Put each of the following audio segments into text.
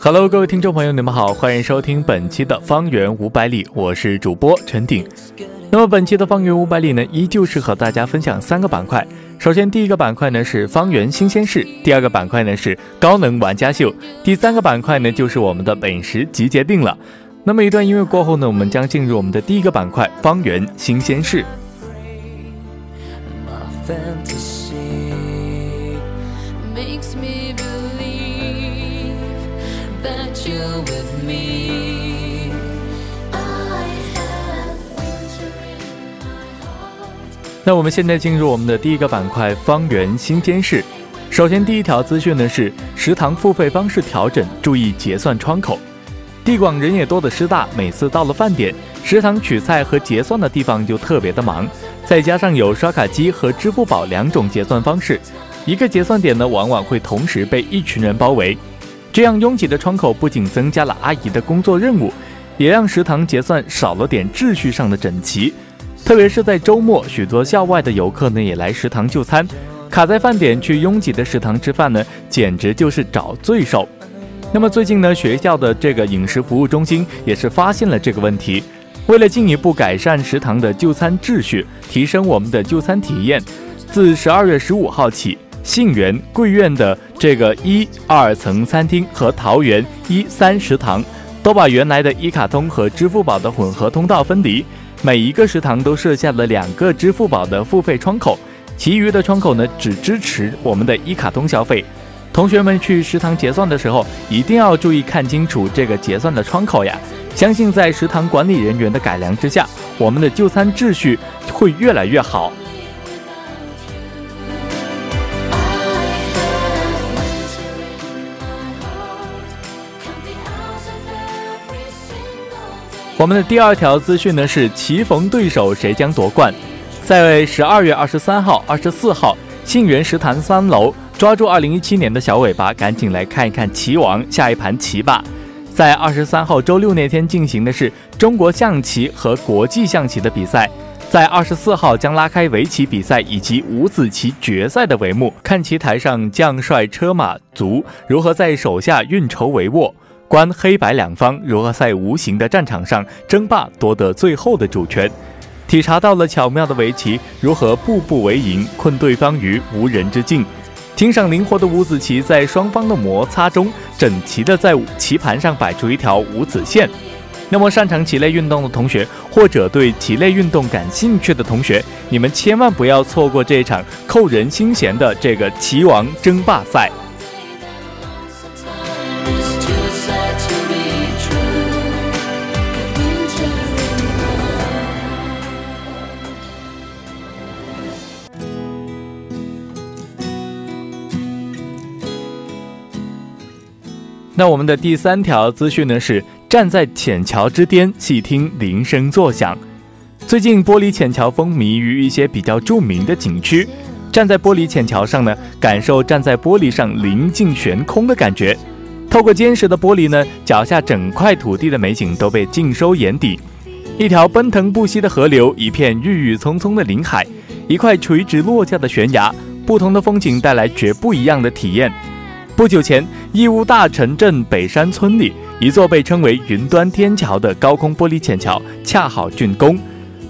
Hello，各位听众朋友，你们好，欢迎收听本期的《方圆五百里》，我是主播陈鼎。那么本期的《方圆五百里》呢，依旧是和大家分享三个板块。首先，第一个板块呢是方圆新鲜事，第二个板块呢是高能玩家秀，第三个板块呢就是我们的美食集结定了。那么一段音乐过后呢，我们将进入我们的第一个板块——方圆新鲜事。那我们现在进入我们的第一个板块——方圆新鲜事。首先，第一条资讯呢是食堂付费方式调整，注意结算窗口。地广人也多的师大，每次到了饭点，食堂取菜和结算的地方就特别的忙。再加上有刷卡机和支付宝两种结算方式，一个结算点呢往往会同时被一群人包围。这样拥挤的窗口不仅增加了阿姨的工作任务，也让食堂结算少了点秩序上的整齐。特别是在周末，许多校外的游客呢也来食堂就餐，卡在饭点去拥挤的食堂吃饭呢，简直就是找罪受。那么最近呢，学校的这个饮食服务中心也是发现了这个问题，为了进一步改善食堂的就餐秩序，提升我们的就餐体验，自十二月十五号起，杏园贵苑的这个一二层餐厅和桃园一三食堂都把原来的一卡通和支付宝的混合通道分离。每一个食堂都设下了两个支付宝的付费窗口，其余的窗口呢只支持我们的一卡通消费。同学们去食堂结算的时候，一定要注意看清楚这个结算的窗口呀！相信在食堂管理人员的改良之下，我们的就餐秩序会越来越好。我们的第二条资讯呢是棋逢对手谁将夺冠，在十二月二十三号、二十四号，信源食堂三楼抓住二零一七年的小尾巴，赶紧来看一看棋王下一盘棋吧。在二十三号周六那天进行的是中国象棋和国际象棋的比赛，在二十四号将拉开围棋比赛以及五子棋决赛的帷幕，看棋台上将帅车马卒如何在手下运筹帷幄。观黑白两方如何在无形的战场上争霸夺得最后的主权，体察到了巧妙的围棋如何步步为营，困对方于无人之境；欣赏灵活的五子棋在双方的摩擦中整齐的在棋盘上摆出一条五子线。那么擅长棋类运动的同学，或者对棋类运动感兴趣的同学，你们千万不要错过这场扣人心弦的这个棋王争霸赛。那我们的第三条资讯呢是站在浅桥之巅，细听铃声作响。最近玻璃浅桥风靡于一些比较著名的景区，站在玻璃浅桥上呢，感受站在玻璃上临近悬空的感觉。透过坚实的玻璃呢，脚下整块土地的美景都被尽收眼底。一条奔腾不息的河流，一片郁郁葱葱的林海，一块垂直落下的悬崖，不同的风景带来绝不一样的体验。不久前，义乌大城镇北山村里，一座被称为“云端天桥”的高空玻璃浅桥恰好竣工。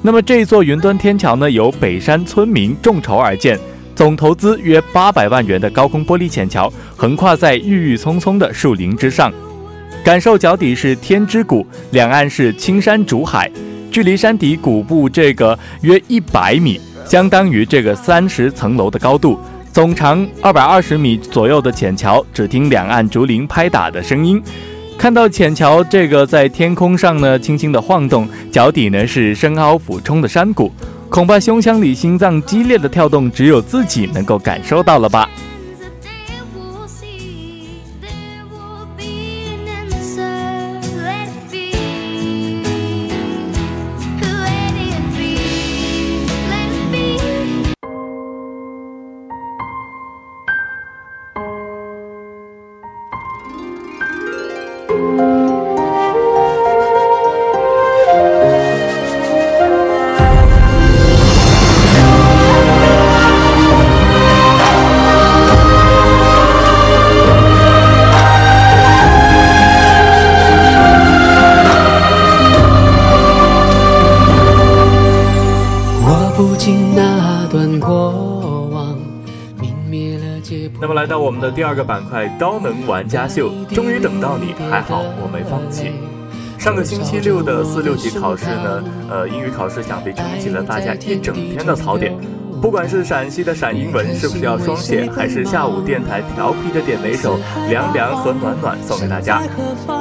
那么，这座云端天桥呢，由北山村民众筹而建，总投资约八百万元的高空玻璃浅桥，横跨在郁郁葱葱的树林之上，感受脚底是天之谷，两岸是青山竹海，距离山底谷部这个约一百米，相当于这个三十层楼的高度。总长二百二十米左右的浅桥，只听两岸竹林拍打的声音。看到浅桥这个在天空上呢轻轻的晃动，脚底呢是深凹俯冲的山谷，恐怕胸腔里心脏激烈的跳动，只有自己能够感受到了吧。那第二个板块刀能玩家秀，终于等到你，还好我没放弃。上个星期六的四六级考试呢，呃，英语考试想必撑起了大家一整天的槽点。不管是陕西的陕英文是不是要双写，还是下午电台调皮的点哪首凉凉和暖暖送给大家。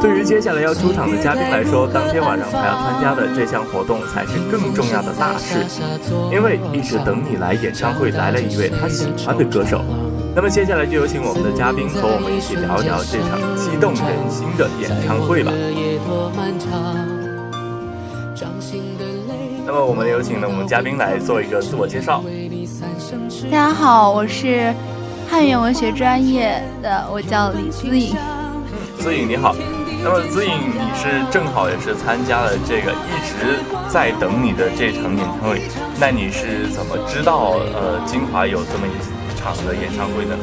对于接下来要出场的嘉宾来说，当天晚上他要参加的这项活动才是更重要的大事，因为一直等你来演唱会来了一位他喜欢的歌手。那么接下来就有请我们的嘉宾和我们一起聊聊这场激动人心的演唱会吧。那么我们有请呢我们嘉宾来做一个自我介绍。大家好，我是汉语言文学专业的，我叫李思颖。嗯，思颖你好。那么思颖，你是正好也是参加了这个一直在等你的这场演唱会，那你是怎么知道呃金华有这么一场的演唱会的？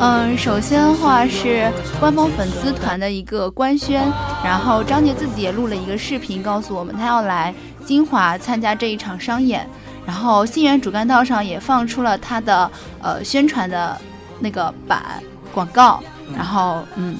嗯，首先的话是官方粉丝团的一个官宣，然后张杰自己也录了一个视频，告诉我们他要来金华参加这一场商演。然后信源主干道上也放出了他的呃宣传的那个版广告。然后嗯，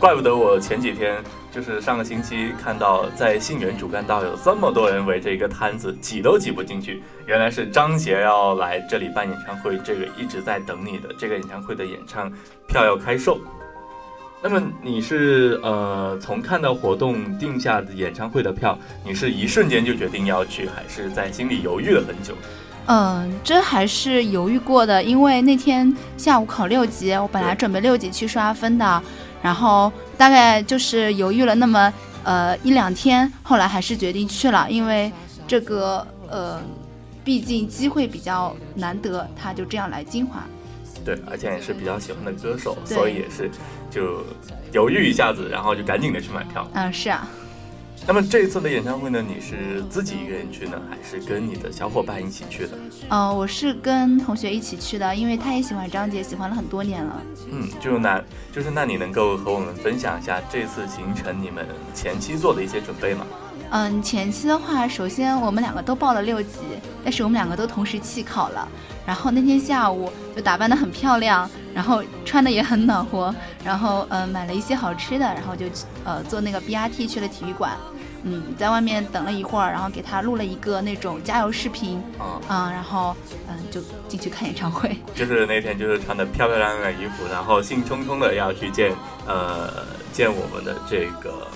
怪不得我前几天就是上个星期看到在信源主干道有这么多人围着一个摊子挤都挤不进去，原来是张杰要来这里办演唱会，这个一直在等你的这个演唱会的演唱票要开售。那么你是呃从看到活动定下的演唱会的票，你是一瞬间就决定要去，还是在心里犹豫了很久？嗯，这还是犹豫过的，因为那天下午考六级，我本来准备六级去刷分的，然后大概就是犹豫了那么呃一两天，后来还是决定去了，因为这个呃毕竟机会比较难得，他就这样来金华。对，而且也是比较喜欢的歌手，所以也是就犹豫一下子，然后就赶紧的去买票。嗯，是啊。那么这一次的演唱会呢，你是自己一个人去呢，还是跟你的小伙伴一起去的？嗯，我是跟同学一起去的，因为他也喜欢张杰，喜欢了很多年了。嗯，就那，就是那你能够和我们分享一下这次行程你们前期做的一些准备吗？嗯，前期的话，首先我们两个都报了六级，但是我们两个都同时弃考了。然后那天下午就打扮得很漂亮，然后穿的也很暖和，然后嗯买了一些好吃的，然后就呃坐那个 BRT 去了体育馆，嗯在外面等了一会儿，然后给他录了一个那种加油视频，嗯然后嗯就进去看演唱会。就是那天就是穿的漂漂亮亮的衣服，然后兴冲冲的要去见呃见我们的这个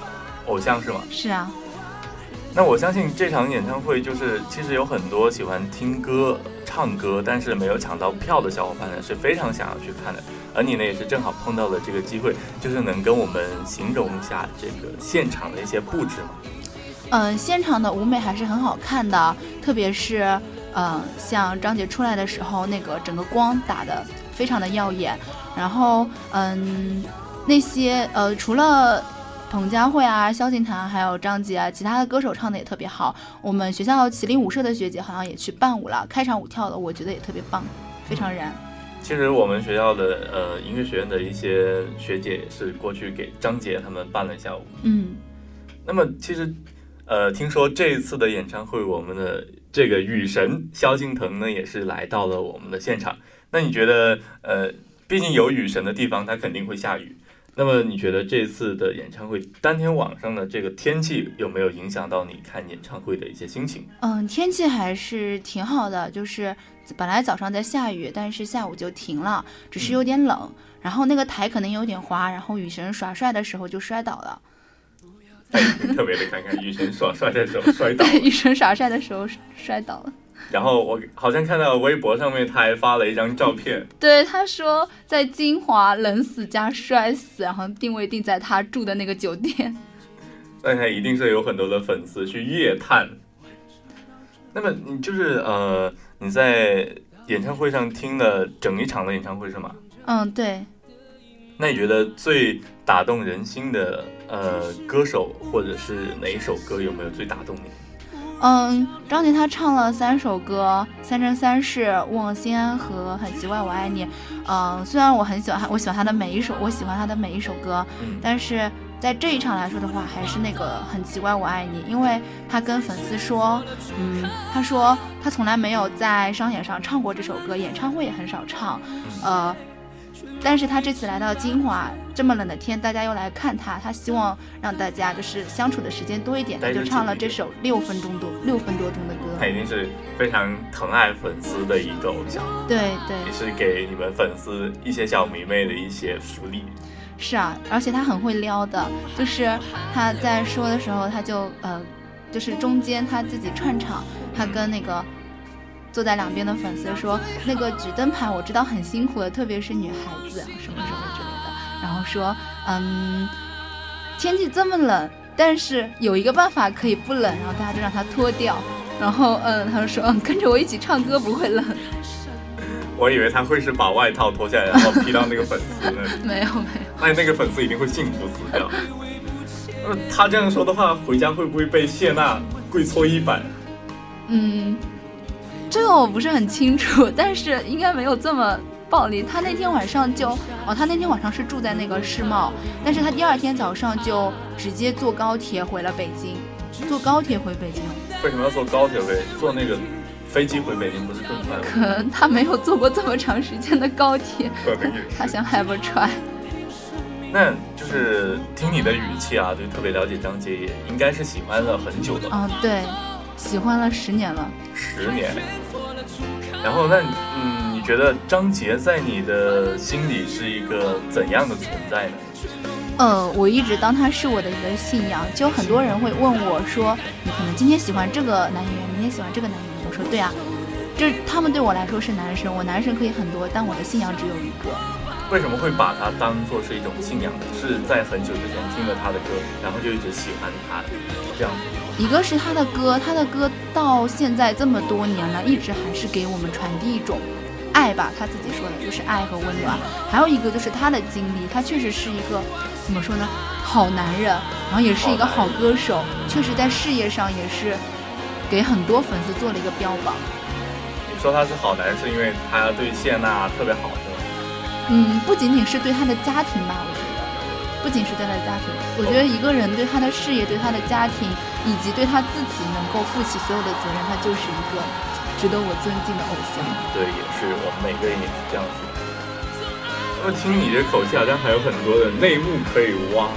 偶像是吗？是啊。那我相信这场演唱会就是，其实有很多喜欢听歌、唱歌，但是没有抢到票的小伙伴呢，是非常想要去看的。而你呢，也是正好碰到了这个机会，就是能跟我们形容一下这个现场的一些布置吗？嗯，现场的舞美还是很好看的，特别是嗯，像张杰出来的时候，那个整个光打的非常的耀眼。然后嗯，那些呃，除了。彭佳慧啊，萧敬腾还有张杰啊，其他的歌手唱的也特别好。我们学校麒麟舞社的学姐好像也去伴舞了，开场舞跳的，我觉得也特别棒，非常燃。其实我们学校的呃音乐学院的一些学姐也是过去给张杰他们伴了一下舞。嗯。那么其实呃，听说这一次的演唱会，我们的这个雨神萧敬腾呢也是来到了我们的现场。那你觉得呃，毕竟有雨神的地方，它肯定会下雨。那么你觉得这次的演唱会当天晚上的这个天气有没有影响到你看演唱会的一些心情？嗯，天气还是挺好的，就是本来早上在下雨，但是下午就停了，只是有点冷。然后那个台可能有点滑，然后雨神耍帅的时候就摔倒了。特别的看看雨神耍帅的时候摔倒。对，雨神耍帅的时候摔倒了。然后我好像看到微博上面他还发了一张照片，对，他说在金华冷死加摔死，然后定位定在他住的那个酒店。那他一定是有很多的粉丝去夜探。那么你就是呃你在演唱会上听了整一场的演唱会是吗？嗯，对。那你觉得最打动人心的呃歌手或者是哪一首歌有没有最打动你？嗯，张杰他唱了三首歌，《三生三世》《望心安》和《很奇怪我爱你》。嗯，虽然我很喜欢他，我喜欢他的每一首，我喜欢他的每一首歌，但是在这一场来说的话，还是那个《很奇怪我爱你》，因为他跟粉丝说，嗯，他说他从来没有在商演上唱过这首歌，演唱会也很少唱，呃。但是他这次来到金华这么冷的天，大家又来看他，他希望让大家就是相处的时间多一点，他就唱了这首六分钟多六分多钟的歌。他一定是非常疼爱粉丝的一个偶像，对对，也是给你们粉丝一些小迷妹的一些福利。是啊，而且他很会撩的，就是他在说的时候，他就呃，就是中间他自己串场，他跟那个。坐在两边的粉丝说：“那个举灯牌我知道很辛苦的，特别是女孩子，什么什么之类的。然后说，嗯，天气这么冷，但是有一个办法可以不冷。然后大家就让他脱掉。然后，嗯，他就说，嗯，跟着我一起唱歌不会冷。我以为他会是把外套脱下来，然后披到那个粉丝那里。没有没有，那那个粉丝一定会幸福死掉。呃，他这样说的话，回家会不会被谢娜跪搓衣板？嗯。”这个我不是很清楚，但是应该没有这么暴力。他那天晚上就哦，他那天晚上是住在那个世贸，但是他第二天早上就直接坐高铁回了北京，坐高铁回北京。为什么要坐高铁回？坐那个飞机回北京不是更快吗？可能他没有坐过这么长时间的高铁，他想 have a try。那就是听你的语气啊，就特别了解张杰，也应该是喜欢了很久的。嗯，对。喜欢了十年了，十年。然后，那嗯，你觉得张杰在你的心里是一个怎样的存在呢？呃，我一直当他是我的一个信仰。就很多人会问我说，你可能今天喜欢这个男演员，明天喜欢这个男演员。我说对啊，这他们对我来说是男神，我男神可以很多，但我的信仰只有一个。为什么会把他当做是一种信仰呢？是在很久之前听了他的歌，然后就一直喜欢他，这样子。一个是他的歌，他的歌到现在这么多年了，一直还是给我们传递一种爱吧。他自己说的就是爱和温暖。还有一个就是他的经历，他确实是一个怎么说呢，好男人，然后也是一个好歌手，确实在事业上也是给很多粉丝做了一个标榜。你说他是好男人，是因为他对谢娜特别好？嗯，不仅仅是对他的家庭吧，我觉得，不仅是对他的家庭，我觉得一个人对他的事业，对他的家庭。以及对他自己能够负起所有的责任，他就是一个值得我尊敬的偶像。对，也是我们每个人也是这样子。那么听你这口气，好像还有很多的内幕可以挖。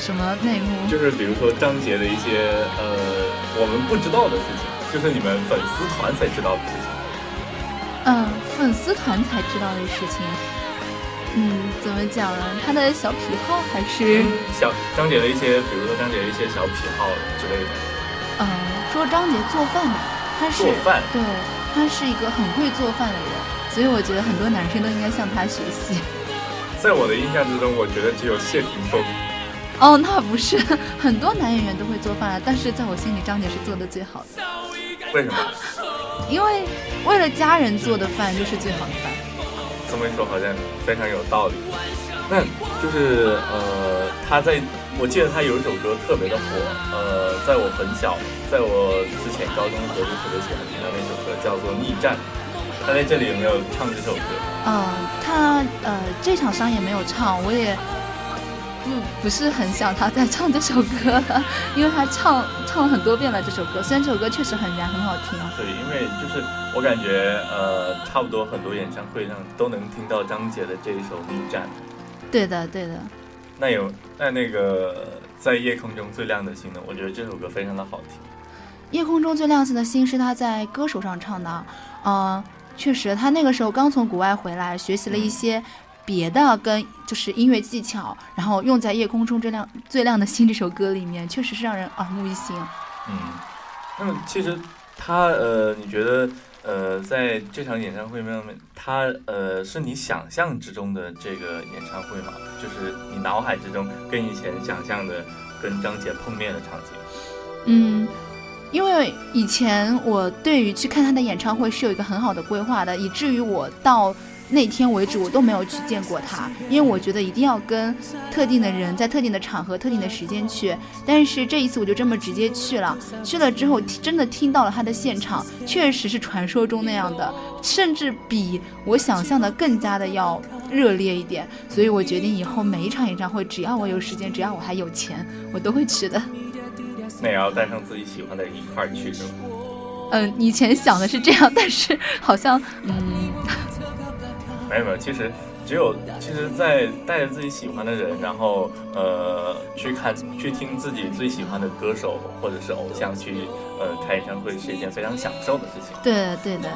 什么内幕？就是比如说张杰的一些呃我们不知道的事情，就是你们粉丝团才知道的事情。嗯，粉丝团才知道的事情。嗯，怎么讲呢？他的小癖好还是小张姐的一些，比如说张姐的一些小癖好之类的。嗯，说张姐做饭吧，他是做饭，对，她是一个很会做饭的人，所以我觉得很多男生都应该向她学习。在我的印象之中，我觉得只有谢霆锋。哦，那不是，很多男演员都会做饭，但是在我心里，张姐是做的最好的。为什么？因为为了家人做的饭就是最好的饭。这么一说好像非常有道理，那就是呃，他在我记得他有一首歌特别的火，呃，在我很小，在我之前高中的时候就特别喜欢听他那首歌，叫做《逆战》。他在这里有没有唱这首歌？嗯，他呃这场商演没有唱，我也不不是很想他再唱这首歌了，因为他唱唱了很多遍了这首歌，虽然这首歌确实很燃，很好听。对，因为就是。我感觉，呃，差不多很多演唱会上都能听到张杰的这一首《逆战》，对的，对的。那有那那个在夜空中最亮的星呢？我觉得这首歌非常的好听。夜空中最亮的星是他在歌手上唱的，嗯，确实，他那个时候刚从国外回来，学习了一些别的跟就是音乐技巧，然后用在《夜空中最亮最亮的星》这首歌里面，确实是让人耳目一新。嗯，那么其实他呃，你觉得？呃，在这场演唱会上面，他呃是你想象之中的这个演唱会吗？就是你脑海之中跟以前想象的跟张杰碰面的场景。嗯，因为以前我对于去看他的演唱会是有一个很好的规划的，以至于我到。那天为止，我都没有去见过他，因为我觉得一定要跟特定的人在特定的场合、特定的时间去。但是这一次我就这么直接去了，去了之后真的听到了他的现场，确实是传说中那样的，甚至比我想象的更加的要热烈一点。所以我决定以后每一场演唱会，只要我有时间，只要我还有钱，我都会去的。那也要带上自己喜欢的人一块儿去是吧？嗯，以前想的是这样，但是好像嗯。没有没有，其实只有其实，在带着自己喜欢的人，然后呃去看去听自己最喜欢的歌手或者是偶像去呃开演唱会，是一件非常享受的事情。对对的。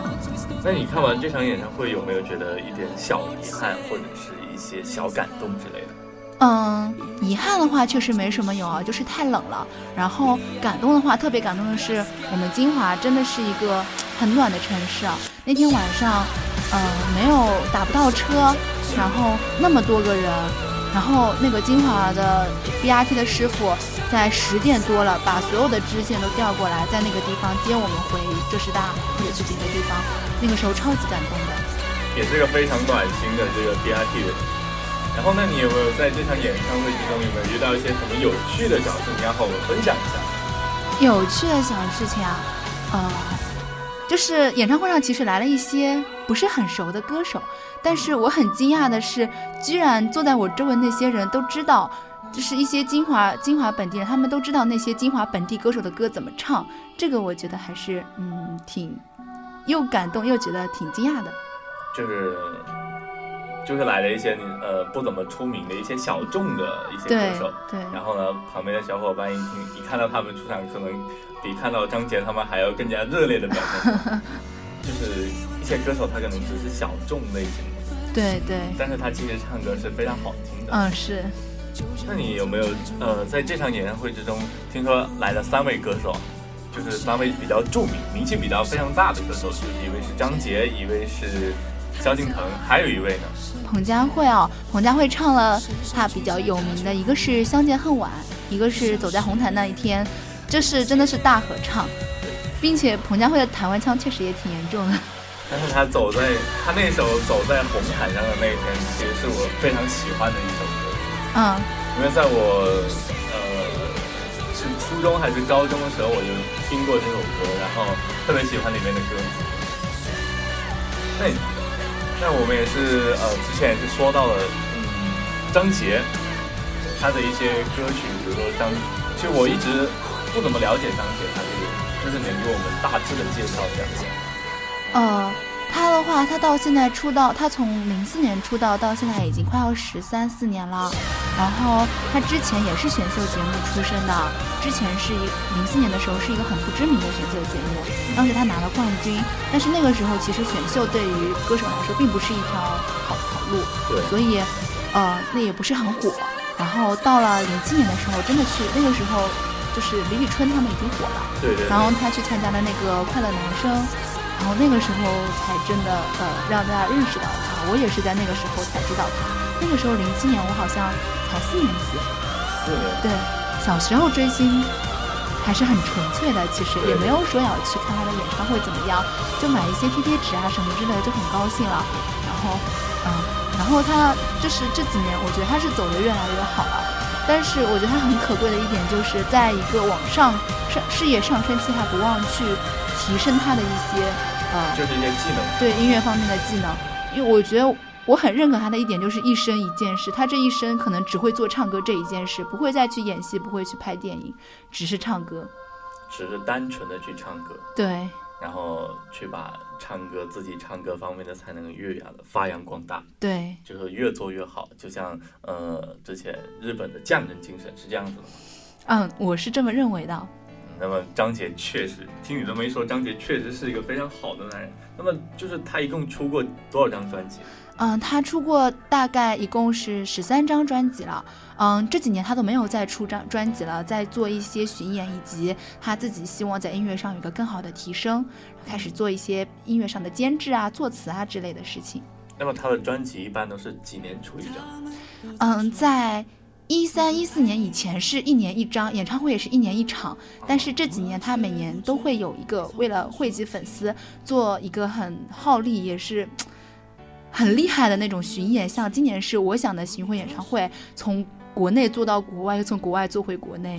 那你看完这场演唱会，有没有觉得一点小遗憾，或者是一些小感动之类的？嗯，遗憾的话确实没什么有啊，就是太冷了。然后感动的话，特别感动的是，我们金华真的是一个很暖的城市啊。那天晚上。呃，没有打不到车，然后那么多个人，然后那个金华的 BRT 的师傅在十点多了，把所有的支线都调过来，在那个地方接我们回浙师大或者去别的地方，那个时候超级感动的，也是个非常暖心的这个 BRT 的。然后，那你有没有在这场演唱会之中有没有遇到一些什么有趣的小事情要和我们分享一下？有趣的小事情啊，呃。就是演唱会上其实来了一些不是很熟的歌手，但是我很惊讶的是，居然坐在我周围那些人都知道，就是一些金华金华本地人，他们都知道那些金华本地歌手的歌怎么唱，这个我觉得还是嗯挺又感动又觉得挺惊讶的。就是就是来了一些呃不怎么出名的一些小众的一些歌手，对，然后呢旁边的小伙伴一听一看到他们出场可能。比看到张杰他们还要更加热烈的表现，就是一些歌手他可能只是小众类型的，对对，但是他其实唱歌是非常好听的。嗯，是。那你有没有呃在这场演唱会之中听说来了三位歌手，就是三位比较著名、名气比较非常大的歌手，就是一位是张杰，一位是萧敬腾，还有一位呢？彭佳慧啊，彭佳慧唱了他比较有名的一个是《相见恨晚》，一个是《走在红毯那一天》。这是真的是大合唱，并且彭佳慧的台湾腔确实也挺严重的。但是他走在他那首走在红毯上的那一天，其实是我非常喜欢的一首歌。嗯，因为在我呃是初中还是高中的时候，我就听过这首歌，然后特别喜欢里面的歌词。那那我们也是呃之前也是说到了嗯张杰他的一些歌曲，比如说张，其实我一直。不怎么了解张杰，他这个就是能给我们大致的介绍一下。呃，他的话，他到现在出道，他从零四年出道到现在已经快要十三四年了。然后他之前也是选秀节目出身的，之前是一零四年的时候是一个很不知名的选秀节目，当时他拿了冠军。但是那个时候其实选秀对于歌手来说并不是一条好好路，对，所以呃那也不是很火。然后到了零七年的时候，真的去那个时候。就是李宇春他们已经火了，对对。然后他去参加了那个《快乐男声》，然后那个时候才真的呃让大家认识到他。我也是在那个时候才知道他。那个时候零七年，我好像才四年级。四年。对，小时候追星还是很纯粹的，其实也没有说要去看他的演唱会怎么样，就买一些贴贴纸啊什么之类的就很高兴了。然后嗯，然后他就是这几年，我觉得他是走的越来越好了。但是我觉得他很可贵的一点，就是在一个往上上事业上升期，还不忘去提升他的一些呃，就是一些技能，对音乐方面的技能。因为我觉得我很认可他的一点，就是一生一件事，他这一生可能只会做唱歌这一件事，不会再去演戏，不会去拍电影，只是唱歌，只是单纯的去唱歌。对。然后去把唱歌自己唱歌方面的才能越加的发扬光大，对，就是越做越好。就像呃之前日本的匠人精神是这样子的吗？嗯，我是这么认为的。那么张杰确实，听你这么一说，张杰确实是一个非常好的男人。那么就是他一共出过多少张专辑？嗯，他出过大概一共是十三张专辑了。嗯，这几年他都没有再出张专辑了，在做一些巡演，以及他自己希望在音乐上有个更好的提升，开始做一些音乐上的监制啊、作词啊之类的事情。那么他的专辑一般都是几年出一张？嗯，在。一三一四年以前是一年一张演唱会，也是一年一场。但是这几年他每年都会有一个为了汇集粉丝，做一个很耗力也是很厉害的那种巡演。像今年是我想的巡回演唱会，从国内做到国外，又从国外做回国内。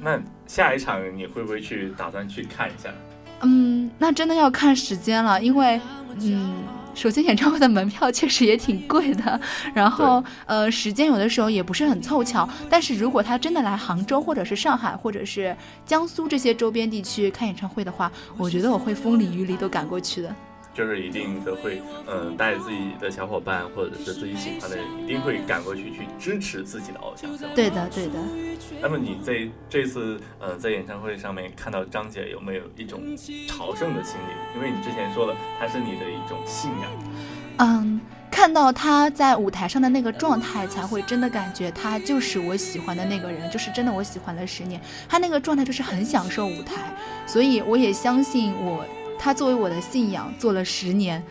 那下一场你会不会去打算去看一下？嗯，那真的要看时间了，因为嗯。首先，演唱会的门票确实也挺贵的，然后呃，时间有的时候也不是很凑巧。但是如果他真的来杭州，或者是上海，或者是江苏这些周边地区看演唱会的话，我觉得我会风里雨里都赶过去的。就是一定的会，嗯，带着自己的小伙伴或者是自己喜欢的人，一定会赶过去去支持自己的偶像。对的，对的。那么你在这次，呃，在演唱会上面看到张姐，有没有一种朝圣的心理？因为你之前说了，她是你的一种信仰。嗯，看到他在舞台上的那个状态，才会真的感觉他就是我喜欢的那个人，就是真的我喜欢了十年。他那个状态就是很享受舞台，所以我也相信我。他作为我的信仰做了十年，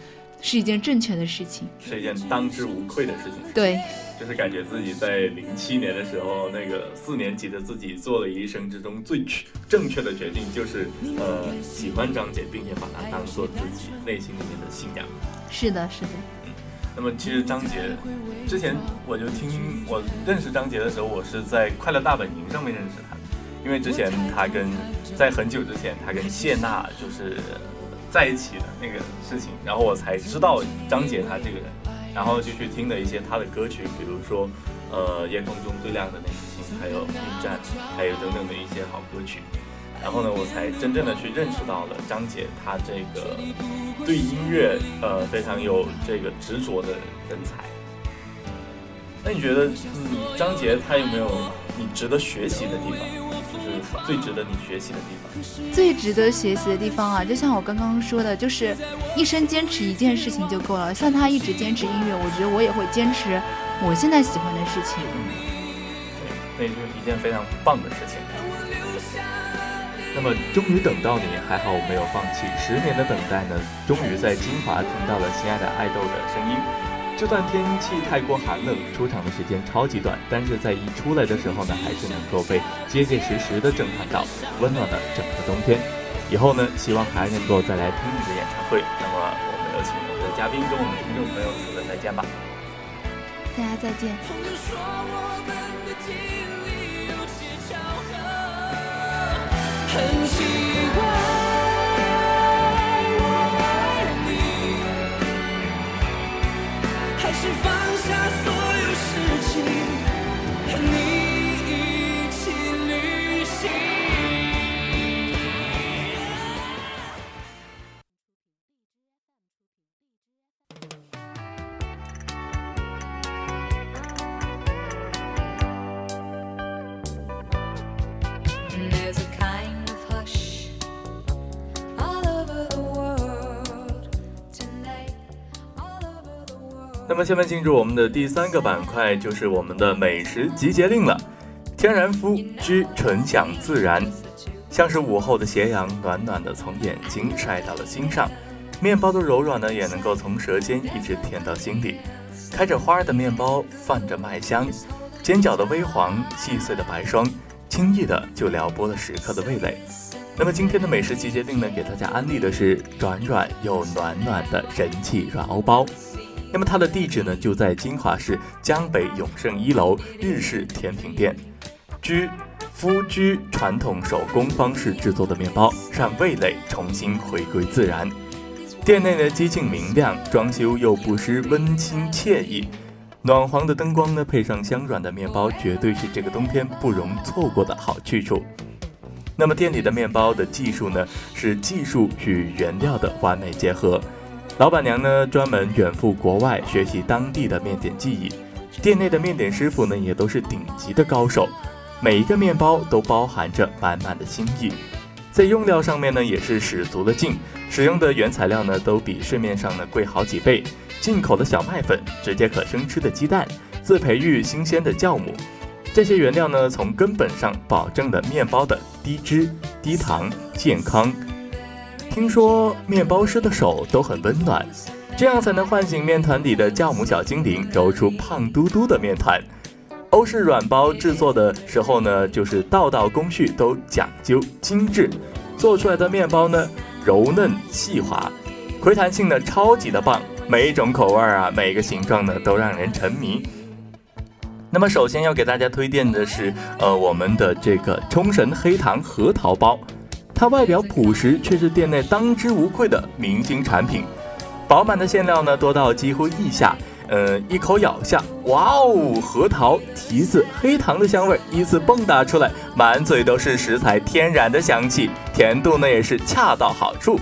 是一件正确的事情，是一件当之无愧的事情。对，就是感觉自己在零七年的时候，那个四年级的自己做了一生之中最正确的决定，就是呃喜欢张杰，并且把他当做自己内心里面的信仰。是的，是的。嗯，那么其实张杰之前我就听我认识张杰的时候，我是在快乐大本营上面认识他，因为之前他跟在很久之前他跟谢娜就是。在一起的那个事情，然后我才知道张杰他这个人，然后就去听了一些他的歌曲，比如说，呃，夜空中最亮的那颗星，还有逆战，还有等等的一些好歌曲，然后呢，我才真正的去认识到了张杰他这个对音乐呃非常有这个执着的人才。那你觉得，你张杰他有没有你值得学习的地方？最值得你学习的地方，最值得学习的地方啊，就像我刚刚说的，就是一生坚持一件事情就够了。像他一直坚持音乐，我觉得我也会坚持我现在喜欢的事情。嗯对，那就是一件非常棒的事情。那么，终于等到你，还好我没有放弃。十年的等待呢，终于在金华听到了心爱的爱豆的声音。就算天气太过寒冷，出场的时间超级短，但是在一出来的时候呢，还是能够被结结实实的震撼到，温暖了整个冬天。以后呢，希望还能够再来听你的演唱会。那么，我们有请我们的嘉宾跟我们听众朋友说个再见吧。大家再见。放下所有事情，那么下面进入我们的第三个板块，就是我们的美食集结令了。天然肤之纯享自然，像是午后的斜阳，暖暖的从眼睛晒到了心上。面包的柔软呢，也能够从舌尖一直甜到心底。开着花的面包泛着麦香，尖角的微黄，细碎的白霜，轻易的就撩拨了食客的味蕾。那么今天的美食集结令呢，给大家安利的是软软又暖暖的人气软欧包。那么它的地址呢，就在金华市江北永盛一楼日式甜品店，居夫居传统手工方式制作的面包，让味蕾重新回归自然。店内呢，几近明亮，装修又不失温馨惬意，暖黄的灯光呢，配上香软的面包，绝对是这个冬天不容错过的好去处。那么店里的面包的技术呢，是技术与原料的完美结合。老板娘呢，专门远赴国外学习当地的面点技艺。店内的面点师傅呢，也都是顶级的高手。每一个面包都包含着满满的心意。在用料上面呢，也是使足了劲，使用的原材料呢，都比市面上呢贵好几倍。进口的小麦粉，直接可生吃的鸡蛋，自培育新鲜的酵母。这些原料呢，从根本上保证了面包的低脂、低糖、健康。听说面包师的手都很温暖，这样才能唤醒面团里的酵母小精灵，揉出胖嘟嘟的面团。欧式软包制作的时候呢，就是道道工序都讲究精致，做出来的面包呢，柔嫩细滑，回弹性呢超级的棒，每一种口味啊，每个形状呢都让人沉迷。那么首先要给大家推荐的是，呃，我们的这个冲绳黑糖核桃包，它外表朴实，却是店内当之无愧的明星产品。饱满的馅料呢，多到几乎溢下，呃，一口咬下，哇哦，核桃、提子、黑糖的香味依次迸打出来，满嘴都是食材天然的香气，甜度呢也是恰到好处。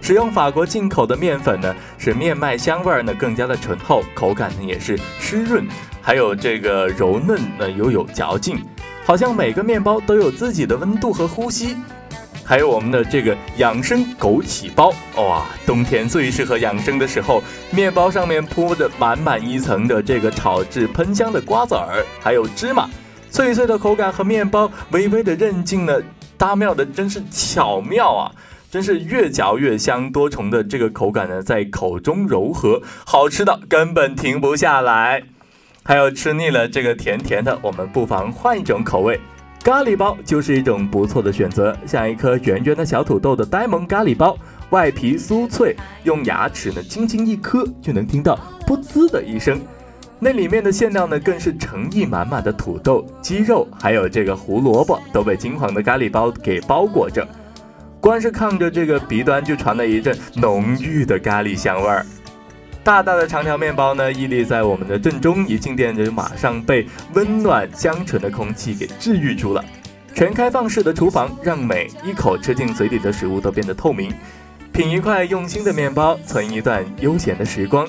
使用法国进口的面粉呢，使面麦香味呢更加的醇厚，口感呢也是湿润。还有这个柔嫩呢，又有嚼劲，好像每个面包都有自己的温度和呼吸。还有我们的这个养生枸杞包，哇，冬天最适合养生的时候，面包上面铺着满满一层的这个炒制喷香的瓜子儿，还有芝麻，脆脆的口感和面包微微的韧劲呢，搭妙的真是巧妙啊！真是越嚼越香，多重的这个口感呢，在口中柔和，好吃的根本停不下来。还有吃腻了这个甜甜的，我们不妨换一种口味，咖喱包就是一种不错的选择。像一颗圆圆的小土豆的呆萌咖喱包，外皮酥脆，用牙齿呢轻轻一磕，就能听到噗呲的一声。那里面的馅料呢，更是诚意满满的土豆、鸡肉，还有这个胡萝卜，都被金黄的咖喱包给包裹着。光是看着这个鼻端，就传来一阵浓郁的咖喱香味儿。大大的长条面包呢，屹立在我们的正中，一进店就马上被温暖香醇的空气给治愈住了。全开放式的厨房，让每一口吃进嘴里的食物都变得透明。品一块用心的面包，存一段悠闲的时光，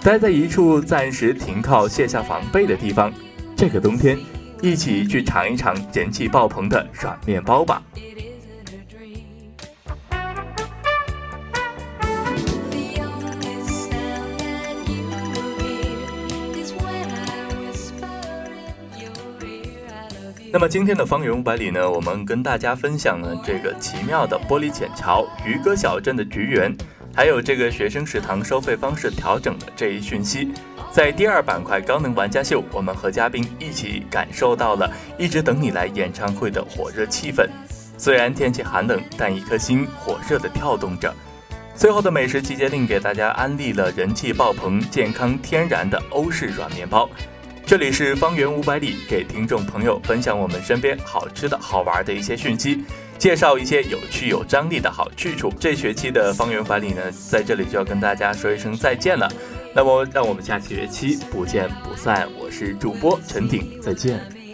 待在一处暂时停靠、卸下防备的地方。这个冬天，一起去尝一尝人气爆棚的软面包吧。那么今天的方圆五百里呢，我们跟大家分享了这个奇妙的玻璃浅桥、渔歌小镇的菊园，还有这个学生食堂收费方式调整的这一讯息。在第二板块高能玩家秀，我们和嘉宾一起感受到了一直等你来演唱会的火热气氛。虽然天气寒冷，但一颗心火热的跳动着。最后的美食集结令给大家安利了人气爆棚、健康天然的欧式软面包。这里是方圆五百里，给听众朋友分享我们身边好吃的好玩的一些讯息，介绍一些有趣有张力的好去处。这学期的方圆百里呢，在这里就要跟大家说一声再见了。那么，让我们下学期不见不散。我是主播陈鼎，再见。